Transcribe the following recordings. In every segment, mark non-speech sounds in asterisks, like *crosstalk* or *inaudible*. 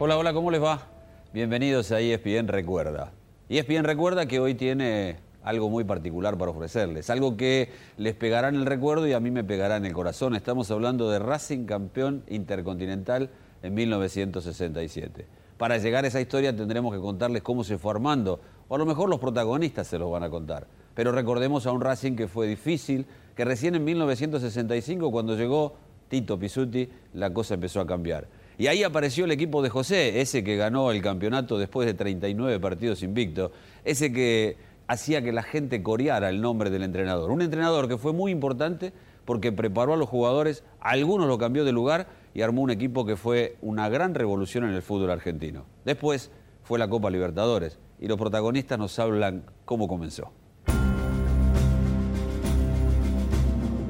Hola, hola, ¿cómo les va? Bienvenidos a ESPN Recuerda. ESPN Recuerda que hoy tiene algo muy particular para ofrecerles, algo que les pegará en el recuerdo y a mí me pegará en el corazón. Estamos hablando de Racing campeón intercontinental en 1967. Para llegar a esa historia tendremos que contarles cómo se fue armando, o a lo mejor los protagonistas se los van a contar. Pero recordemos a un Racing que fue difícil, que recién en 1965, cuando llegó Tito Pisuti, la cosa empezó a cambiar. Y ahí apareció el equipo de José, ese que ganó el campeonato después de 39 partidos invicto, ese que hacía que la gente coreara el nombre del entrenador. Un entrenador que fue muy importante porque preparó a los jugadores, algunos lo cambió de lugar y armó un equipo que fue una gran revolución en el fútbol argentino. Después fue la Copa Libertadores y los protagonistas nos hablan cómo comenzó.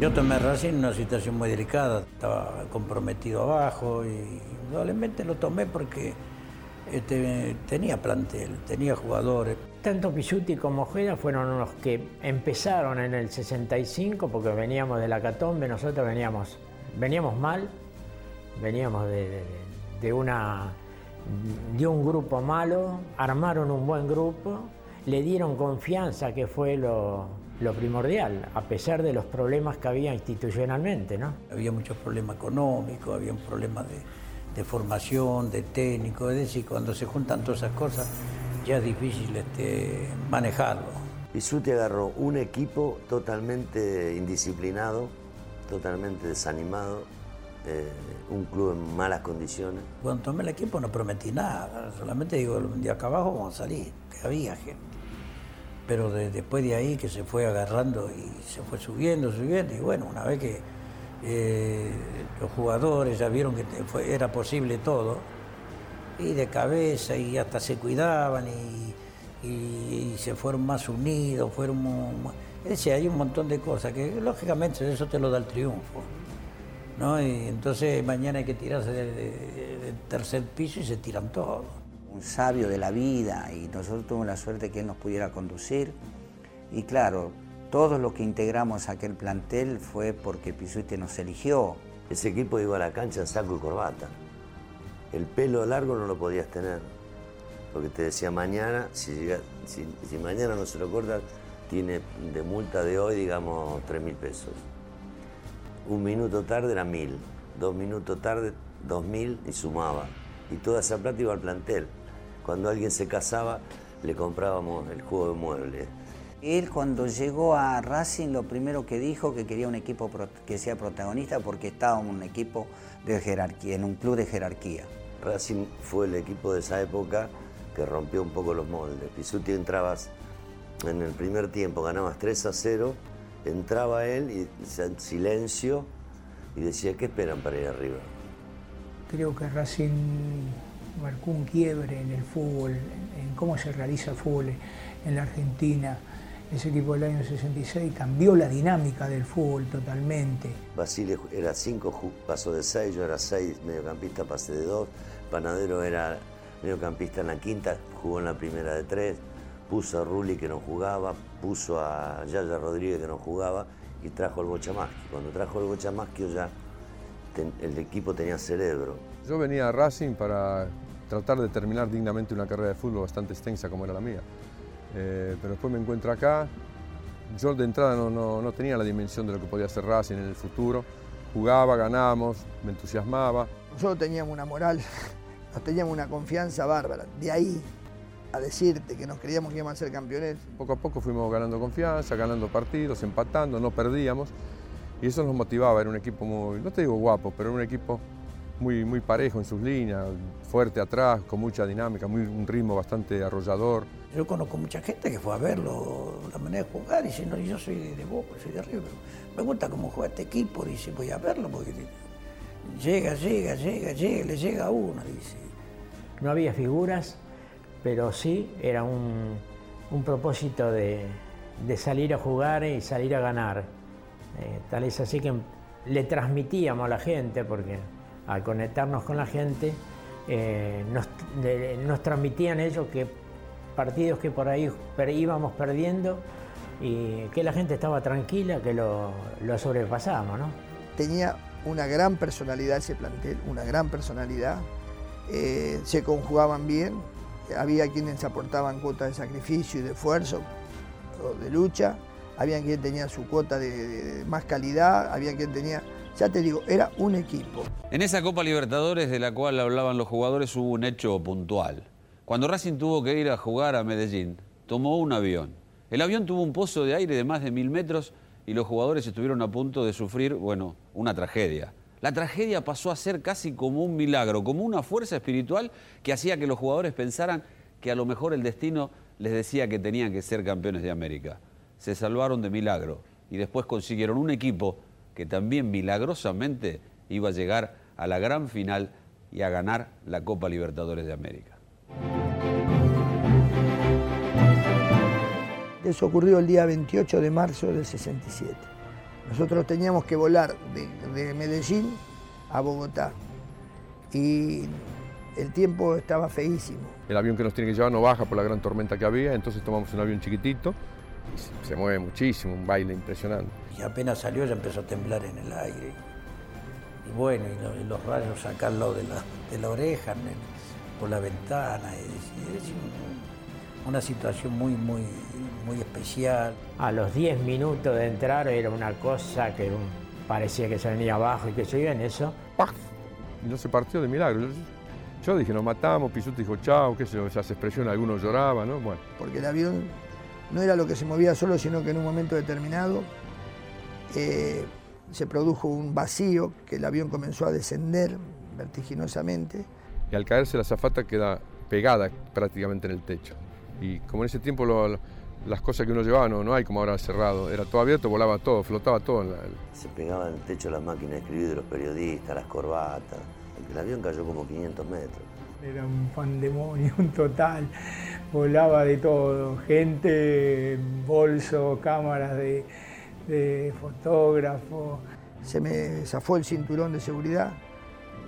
Yo tomé Racing en una situación muy delicada, estaba comprometido abajo y probablemente lo tomé porque este, tenía plantel, tenía jugadores. Tanto Pisuti como Ojeda fueron los que empezaron en el 65 porque veníamos de la Catombe, nosotros veníamos, veníamos mal, veníamos de, una, de un grupo malo, armaron un buen grupo, le dieron confianza que fue lo, lo primordial, a pesar de los problemas que había institucionalmente. ¿no? Había muchos problemas económicos, había un problema de, formación, de técnico, es decir, cuando se juntan todas esas cosas ya es difícil este, manejarlo. Pisuti agarró un equipo totalmente indisciplinado, totalmente desanimado, eh, un club en malas condiciones. Cuando tomé el equipo no prometí nada, solamente digo, de acá abajo vamos a salir, que había gente pero después de ahí que se fue agarrando y se fue subiendo, subiendo, y bueno, una vez que eh, los jugadores ya vieron que era posible todo, y de cabeza y hasta se cuidaban y, se fueron más unidos, fueron... Es decir, hay un montón de cosas que lógicamente eso te lo da el triunfo. ¿no? Y entonces mañana hay que tirarse del tercer piso y se tiran todos un sabio de la vida y nosotros tuvimos la suerte que él nos pudiera conducir. Y claro, todos los que integramos aquel plantel fue porque Pisuite nos eligió. Ese equipo iba a la cancha en saco y corbata. El pelo largo no lo podías tener, porque te decía mañana, si, mañana no se lo cortas, tiene de multa de hoy, digamos, 3 mil pesos. Un minuto tarde era mil, dos minutos tarde, dos mil y sumaba. Y toda esa plata iba al plantel. Cuando alguien se casaba, le comprábamos el juego de muebles. Él cuando llegó a Racing lo primero que dijo que quería un equipo que sea protagonista porque estaba en un equipo de jerarquía, en un club de jerarquía. Racing fue el equipo de esa época que rompió un poco los moldes. Pisuti entrabas en el primer tiempo, ganabas 3 a 0, entraba él y en silencio y decía, ¿qué esperan para ir arriba? Creo que Racing marcó un quiebre en el fútbol, en cómo se realiza el fútbol en la Argentina. Ese equipo del año 66 cambió la dinámica del fútbol totalmente. Basile era 5, pasó de 6, yo era 6, mediocampista pasé de 2. Panadero era mediocampista en la quinta, jugó en la primera de 3. Puso a Rulli que no jugaba, puso a Yaya Rodríguez que no jugaba y trajo al Bochamasqui. Cuando trajo al Bochamasqui ya el equipo tenía cerebro. Yo venía a Racing para tratar de terminar dignamente una carrera de fútbol bastante extensa como era la mía. Eh, pero después me encuentro acá. Yo de entrada no, tenía la dimensión de lo que podía hacer Racing en el futuro. Jugaba, ganábamos, me entusiasmaba. Nosotros teníamos una moral, *laughs* nos teníamos una confianza bárbara. De ahí a decirte que nos creíamos que íbamos a ser campeones. Poco a poco fuimos ganando confianza, ganando partidos, empatando, no perdíamos. Y eso nos motivaba, era un equipo muy, no te digo guapo, pero era un equipo muy, muy parejo en sus líneas, fuerte atrás, con mucha dinámica, muy, un ritmo bastante arrollador. Yo conozco mucha gente que fue a verlo, la manera de jugar, y dice, no, yo soy de Boca, soy de River, me gusta cómo juega este equipo, dice, voy a verlo, porque llega, llega, llega, llega, le llega a uno, dice. No había figuras, pero sí era un, un propósito de, de, salir a jugar y salir a ganar. Eh, tal es así que le transmitíamos a la gente, porque al conectarnos con la gente, eh, nos, transmitían ellos que partidos que por ahí íbamos perdiendo y que la gente estaba tranquila, que lo, sobrepasábamos. ¿no? Tenía una gran personalidad ese plantel, una gran personalidad, eh, se conjugaban bien, había quienes aportaban cuotas de sacrificio y de esfuerzo, o de lucha, había quien tenía su cuota de, más calidad, había quien tenía, ya te digo, era un equipo. En esa Copa Libertadores de la cual hablaban los jugadores hubo un hecho puntual. Cuando Racing tuvo que ir a jugar a Medellín, tomó un avión. El avión tuvo un pozo de aire de más de mil metros y los jugadores estuvieron a punto de sufrir, bueno, una tragedia. La tragedia pasó a ser casi como un milagro, como una fuerza espiritual que hacía que los jugadores pensaran que a lo mejor el destino les decía que tenían que ser campeones de América. Se salvaron de milagro y después consiguieron un equipo que también milagrosamente iba a llegar a la gran final y a ganar la Copa Libertadores de América. Eso ocurrió el día 28 de marzo del 67. Nosotros teníamos que volar de, Medellín a Bogotá y el tiempo estaba feísimo. El avión que nos tiene que llevar no baja por la gran tormenta que había, entonces tomamos un avión chiquitito se mueve muchísimo, un baile impresionante. Y apenas salió ya empezó a temblar en el aire. Y bueno, y los rayos sacarlo de la, de la oreja, por la ventana. Es, una situación muy, muy, muy especial. A los 10 minutos de entrar era una cosa que parecía que se venía abajo y que se iba en eso. ¡Paf! Y no se partió de milagro. Yo dije, nos matamos, Pisuti dijo chao, qué sé yo, esas expresiones, algunos lloraban, ¿no? Bueno. Porque el avión no era lo que se movía solo, sino que en un momento determinado eh, se produjo un vacío, que el avión comenzó a descender vertiginosamente. Y al caerse la zafata queda pegada prácticamente en el techo. Y como en ese tiempo las cosas que uno llevaba no, no hay como ahora cerrado, era todo abierto, volaba todo, flotaba todo. Se pegaba en el techo las máquinas de escribir de los periodistas, las corbatas. El avión cayó como 500 metros. Era un pandemonio un total, volaba de todo, gente, bolso, cámaras de, de fotógrafo. Se me zafó el cinturón de seguridad,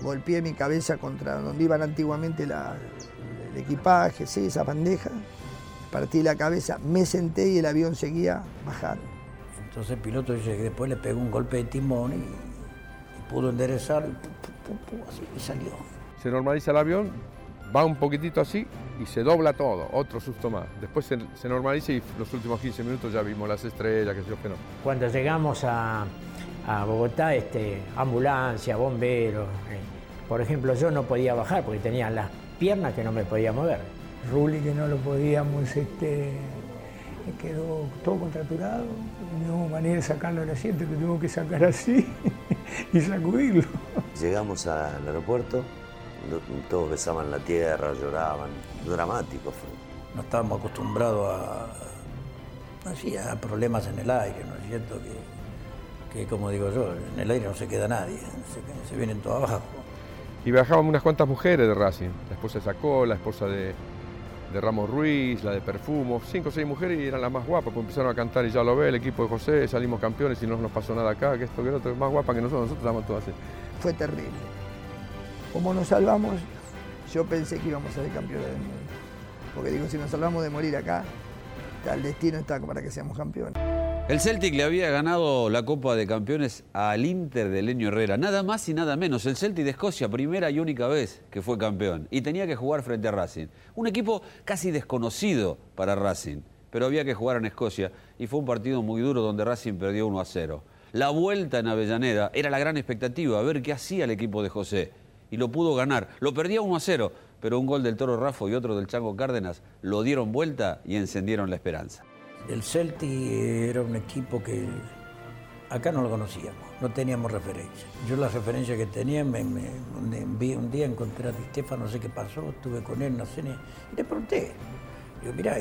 golpeé mi cabeza contra donde iban antiguamente el equipaje, sí, esa bandeja partí la cabeza, me senté y el avión seguía bajando. Entonces el piloto dice que después le pegó un golpe de timón y, pudo enderezar y, salió. Se normaliza el avión, va un poquitito así y se dobla todo, otro susto más. Después se, normaliza y los últimos 15 minutos ya vimos las estrellas, que sé yo que no. Cuando llegamos a, Bogotá, este, ambulancia, bomberos, eh, por ejemplo, yo no podía bajar porque tenía las piernas que no me podía mover. Rulli que no lo podíamos, este, quedó todo contraturado, no hubo manera de sacarlo del asiento, que tuvo que sacar así *laughs* y sacudirlo. Llegamos al aeropuerto, todos besaban la tierra, lloraban, dramático fue. No estábamos acostumbrados a, a problemas en el aire, ¿no es cierto? Que, como digo yo, en el aire no se queda nadie, se, se vienen todos abajo. Y viajaban unas cuantas mujeres de Racing, la esposa de Sacó, la esposa de, de Ramos Ruiz, la de Perfumo, cinco o seis mujeres y eran las más guapas, pues empezaron a cantar y ya lo ve, el equipo de José, salimos campeones y no nos pasó nada acá, que esto, que lo otro, más guapa que nosotros, nosotros estamos todas así. Fue terrible. Como nos salvamos, yo pensé que íbamos a ser campeones del mundo. Porque digo, si nos salvamos de morir acá, el destino está para que seamos campeones. El Celtic le había ganado la Copa de Campeones al Inter de Leño Herrera, nada más y nada menos. El Celtic de Escocia, primera y única vez que fue campeón. Y tenía que jugar frente a Racing. Un equipo casi desconocido para Racing, pero había que jugar en Escocia y fue un partido muy duro donde Racing perdió 1 a 0. La vuelta en Avellaneda era la gran expectativa, a ver qué hacía el equipo de José. Y lo pudo ganar. Lo perdía 1 a 0, pero un gol del Toro Rafo y otro del Chango Cárdenas lo dieron vuelta y encendieron la esperanza. El Celtic era un equipo que acá no lo conocíamos, no teníamos referencia. Yo la referencia que tenía, me, un día encontré a Di Stefano, no sé qué pasó, estuve con él en la cena y le pregunté, digo, mira,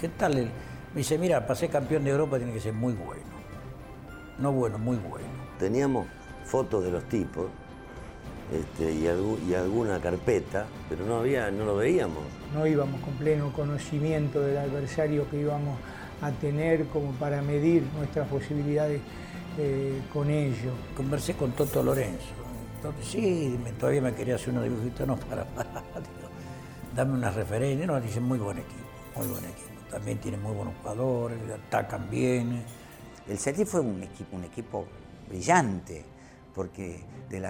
¿qué tal? Me dice, mira, pasé campeón de Europa, tiene que ser muy bueno. No bueno, muy bueno. Teníamos fotos de los tipos este, y, y, alguna carpeta, pero no había, no lo veíamos. No íbamos con pleno conocimiento del adversario que íbamos a tener como para medir nuestras posibilidades eh, con ellos. Conversé con Toto Lorenzo. sí, todavía me quería hacer unos dibujitos, no, para, dame una referencia. No, dice muy buen equipo, muy buen equipo. También tiene muy buenos jugadores, atacan bien. El Celtic fue un equipo, un equipo brillante, porque de,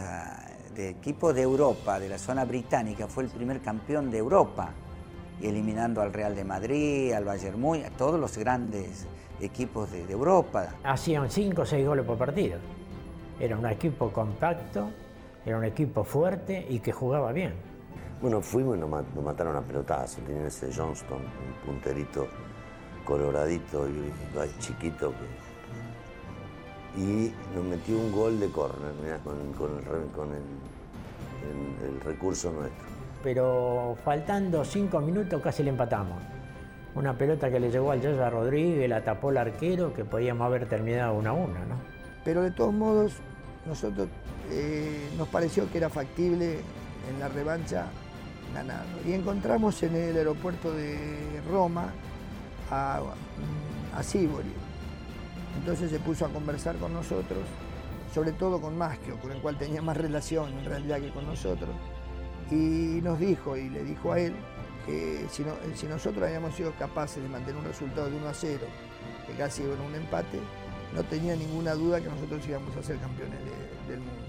de equipo de Europa, de la zona británica, fue el primer campeón de Europa, eliminando al Real de Madrid, al Bayern Múnich, a todos los grandes equipos de, de Europa. Hacían 5 o 6 goles por partido. Era un equipo compacto, era un equipo fuerte y que jugaba bien. Bueno, fuimos y nos, ma- nos mataron a pelotazo. Tenían ese Johnston, un punterito coloradito y y chiquito. que- y nos metió un gol de córner, mirá, con, con el, re- con el- el- el recurso nuestro. Pero faltando 5 minutos casi le empatamos. Una pelota que le llegó al Yaya Rodríguez, la tapó el arquero, que podíamos haber terminado 1 a 1, ¿no? Pero de todos modos, nosotros eh, nos pareció que era factible en la revancha ganarlo. Y encontramos en el aeropuerto de Roma a, a Sibori. Entonces se puso a conversar con nosotros, sobre todo con Maschio, con el cual tenía más relación en realidad que con nosotros. Y nos dijo, y le dijo a él, que si, no- si nosotros habíamos sido capaces de mantener un resultado de 1 a 0, que casi era un empate, no tenía ninguna duda que nosotros íbamos a ser campeones de- del mundo.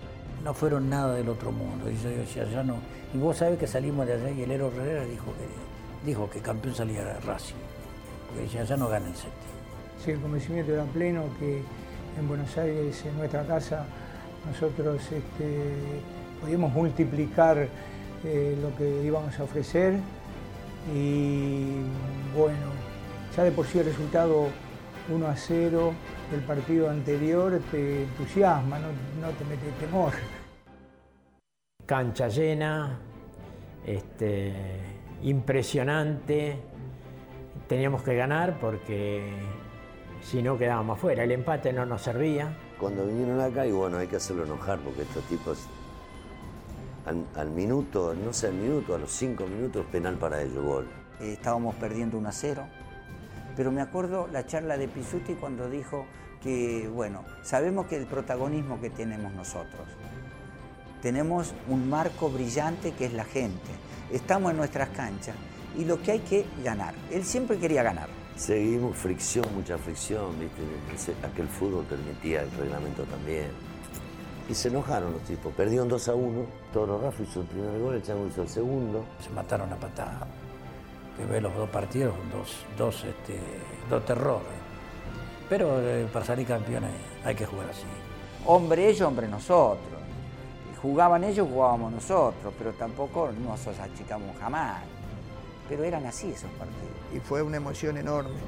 No fueron nada del otro mundo. Y yo decía, ya no. Y vos sabés que salimos de allá y el Ero Herrera dijo que, dijo que campeón salía Racing. Porque decía, ya no gana el séptimo. El convencimiento era pleno que en Buenos Aires, en nuestra casa, nosotros este, podíamos multiplicar eh, lo que íbamos a ofrecer y bueno, ya de por sí el resultado 1 a 0 del partido anterior te entusiasma, no, no te mete temor. Cancha llena, este, impresionante. Teníamos que ganar porque si no quedábamos fuera. El empate no nos servía. Cuando vinieron acá, y bueno, hay que hacerlo enojar porque estos tipos al, al minuto, no sé, al minuto, a los cinco minutos, penal para ellos, gol. Eh, estábamos perdiendo 1 a 0. Pero me acuerdo la charla de Pisuti cuando dijo que, bueno, sabemos que el protagonismo que tenemos nosotros, tenemos un marco brillante que es la gente, estamos en nuestras canchas y lo que hay que ganar. Él siempre quería ganar. Seguimos fricción, mucha fricción, ¿viste? Ese- Aquel fútbol permitía el reglamento también. Y se enojaron los tipos. Perdieron 2 a 1. Toro Rafa hizo el primer gol, el Chango hizo el segundo. Se mataron a patada. Que ve los dos partidos, dos, dos, este, dos terrores. Pero eh, para salir campeones hay que jugar así. Hombre ellos, hombre nosotros. Jugaban ellos, jugábamos nosotros, pero tampoco nos achicamos jamás. Pero eran así esos partidos. Y fue una emoción enorme,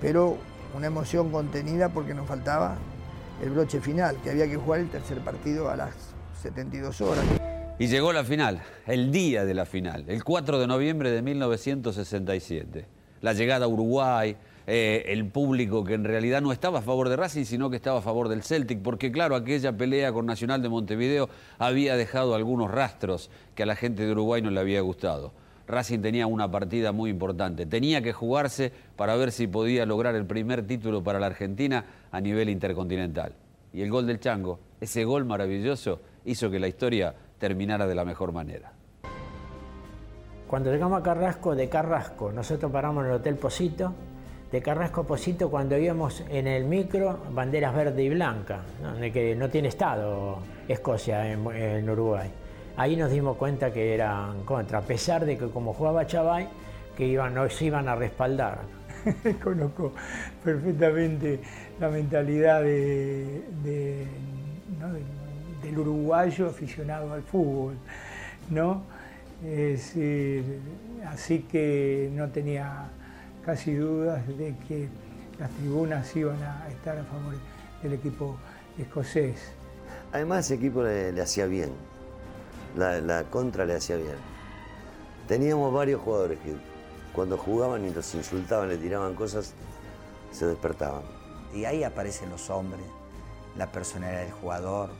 pero una emoción contenida porque nos faltaba el broche final, que había que jugar el tercer partido a las 72 horas. Y llegó la final, el día de la final, el 4 de noviembre de 1967. La llegada a Uruguay, eh, el público que en realidad no estaba a favor de Racing, sino que estaba a favor del Celtic, porque claro, aquella pelea con Nacional de Montevideo había dejado algunos rastros que a la gente de Uruguay no le había gustado. Racing tenía una partida muy importante, tenía que jugarse para ver si podía lograr el primer título para la Argentina a nivel intercontinental. Y el gol del Chango, ese gol maravilloso, hizo que la historia terminara de la mejor manera. Cuando llegamos a Carrasco, de Carrasco, nosotros paramos en el Hotel Posito. De Carrasco a Posito, cuando íbamos en el micro, banderas verde y blanca, ¿no? que no tiene estado Escocia en Uruguay. Ahí nos dimos cuenta que eran contra, a pesar de que como jugaba Chavay, que iban, nos iban a respaldar. *laughs* Conozco perfectamente la mentalidad de- de- ¿no? del, del uruguayo aficionado al fútbol, ¿no? Es decir, así que no tenía casi dudas de que las tribunas iban a estar a favor del equipo escocés. Además, ese equipo le, le hacía bien. La, la contra le hacía bien. Teníamos varios jugadores que cuando jugaban y los insultaban, le tiraban cosas, se despertaban. Y ahí aparecen los hombres, la personalidad del jugador,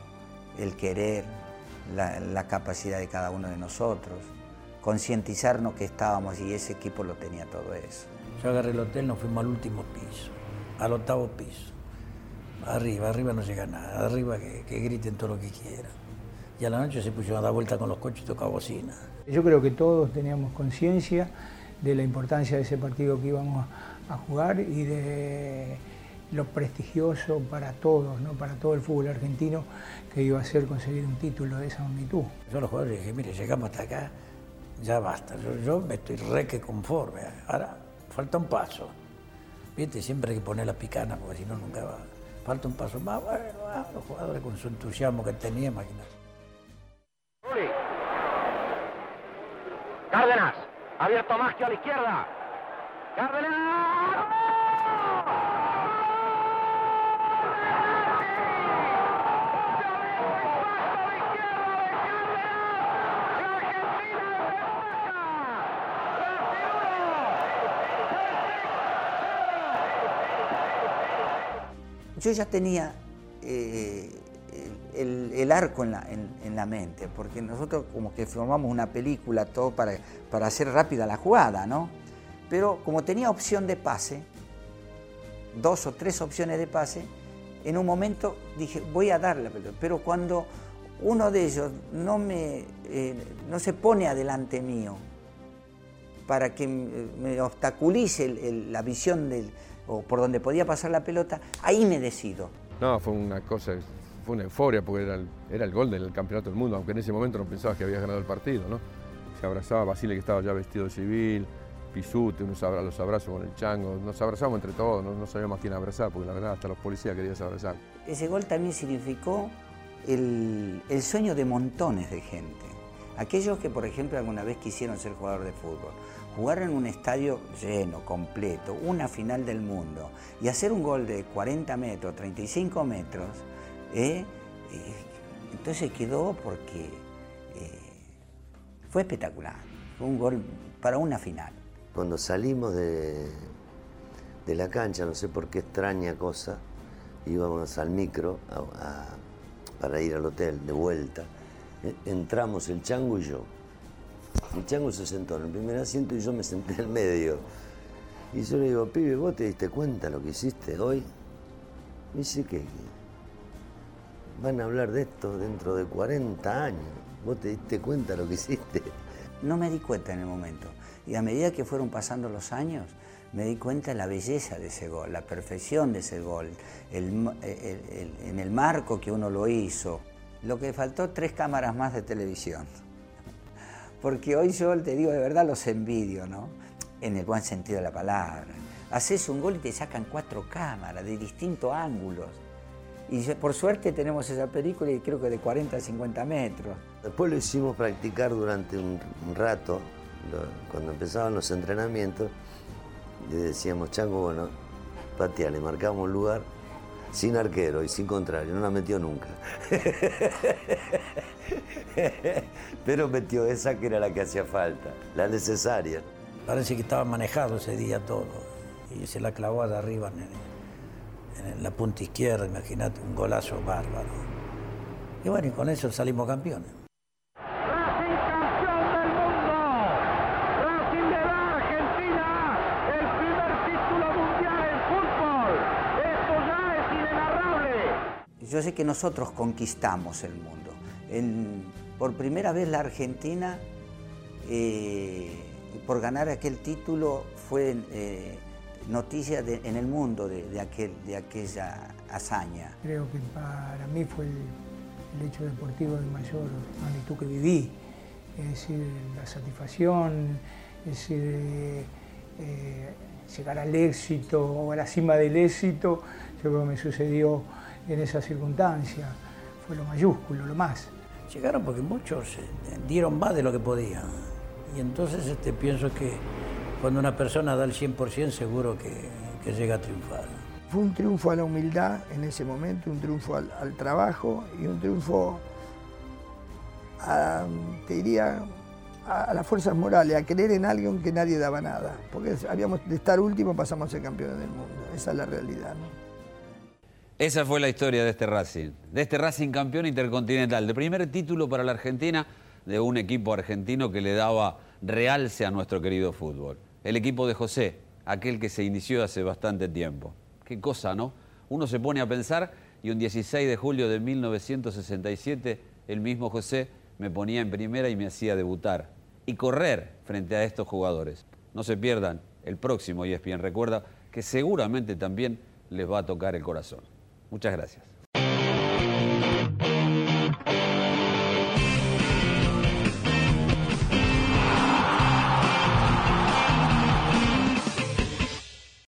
el querer, la, la capacidad de cada uno de nosotros, concientizarnos que estábamos y ese equipo lo tenía todo eso. Yo agarré el hotel, nos fuimos al último piso, al octavo piso. Arriba, arriba no llega nada, arriba que, que griten todo lo que quieran. Y a la noche se pusieron a dar vuelta con los coches y tocaba bocina. Yo creo que todos teníamos conciencia de la importancia de ese partido que íbamos a jugar y de, lo prestigioso para todos, ¿no? para todo el fútbol argentino, que iba a ser conseguir un título de esa magnitud. Yo a los jugadores dije, mire, llegamos hasta acá, ya basta, yo, yo me estoy re que conforme, ahora falta un paso. Viste, siempre hay que poner la picana, porque si no nunca va. Falta un paso más, bueno, ah, los jugadores con su entusiasmo que tenían, imagínate. Cárdenas, abierto Maggio a la izquierda. Cárdenas. Yo ya tenía eh, el, arco en la, en- la mente, porque nosotros como que formamos una película todo para, para hacer rápida la jugada, ¿no? Pero como tenía opción de pase, dos o tres opciones de pase, en un momento dije, voy a darle la pelota. Pero cuando uno de ellos no, me, eh, no se pone adelante mío para que me me obstaculice la visión del, o por donde podía pasar la pelota, ahí me decido. No, fue una cosa, fue una euforia porque era el, gol del campeonato del mundo, aunque en ese momento no pensabas que habías ganado el partido, ¿no? Se abrazaba Basile que estaba ya vestido de civil, Pisute, los abrazos con el chango, nos abrazamos entre todos, no, no sabíamos a quién abrazar, porque la verdad hasta los policías querías abrazar. Ese gol también significó el, el sueño de montones de gente. Aquellos que, por ejemplo, alguna vez quisieron ser jugador de fútbol, jugar en un estadio lleno, completo, una final del mundo, y hacer un gol de 40 metros, 35 metros, ¿eh? Eh, entonces quedó porque eh, fue espectacular. Fue un gol para una final. Cuando salimos de, de la cancha, no sé por qué extraña cosa, íbamos al micro a- a- para ir al hotel de vuelta. E- Entramos el chango y yo. El chango se sentó en el primer asiento y yo me senté en medio. Y yo le digo, pibe, ¿vos te diste cuenta lo que hiciste hoy? Me dice que van a hablar de esto dentro de 40 años. ¿Vos te diste cuenta lo que hiciste? No me di cuenta en el momento. Y a medida que fueron pasando los años, me di cuenta de la belleza de ese gol, la perfección de ese gol, el en el marco que uno lo hizo. Lo que faltó, tres cámaras más de televisión. Porque hoy yo te digo de verdad, los envidio, ¿no? En el buen sentido de la palabra. Haces un gol y te sacan cuatro cámaras de distintos ángulos. Y por suerte tenemos esa película y creo que de 40 a 50 metros. Después lo hicimos practicar durante un, un rato, lo- cuando empezaban los entrenamientos, le decíamos, Chango, bueno, patea, le marcamos un lugar sin arquero y sin contrario, no la metió nunca. *laughs* Pero metió esa que era la que hacía falta, la necesaria. Parece que estaba manejado ese día todo. Y se la clavó de arriba en, en la punta izquierda, imagínate, un golazo bárbaro. Y bueno, y con eso salimos campeones. Racing campeón del mundo. Racing le da a Argentina el primer título mundial en fútbol. Esto ya es inenarrable. Yo sé que nosotros conquistamos el mundo. En- por primera vez la Argentina, eh, por ganar aquel título, fue eh, noticia de- en el mundo de, de aquel, de aquella hazaña. Creo que para mí fue el, el hecho deportivo de mayor magnitud que viví. Es decir, la satisfacción, es decir, eh, eh, llegar al éxito o a la cima del éxito, yo creo que me sucedió en esa circunstancia. Fue lo mayúsculo, lo más. Llegaron porque muchos eh, dieron más de lo que podían. Y entonces este, pienso que cuando una persona da el 100% seguro que, que llega a triunfar. Fue un triunfo a la humildad en ese momento, un triunfo al, al trabajo y un triunfo, a, te diría, a, a las fuerzas morales, a creer en alguien que nadie daba nada. Porque habíamos de estar último pasamos a ser campeones del mundo. Esa es la realidad. ¿no? Esa fue la historia de este Racing, de este Racing campeón intercontinental, de primer título para la Argentina de un equipo argentino que le daba realce a nuestro querido fútbol. El equipo de José, aquel que se inició hace bastante tiempo. Qué cosa, ¿no? Uno se pone a pensar y un 16 de julio de 1967 el mismo José me ponía en primera y me hacía debutar y correr frente a estos jugadores. No se pierdan el próximo ESPN. Recuerda que seguramente también les va a tocar el corazón. Muchas gracias.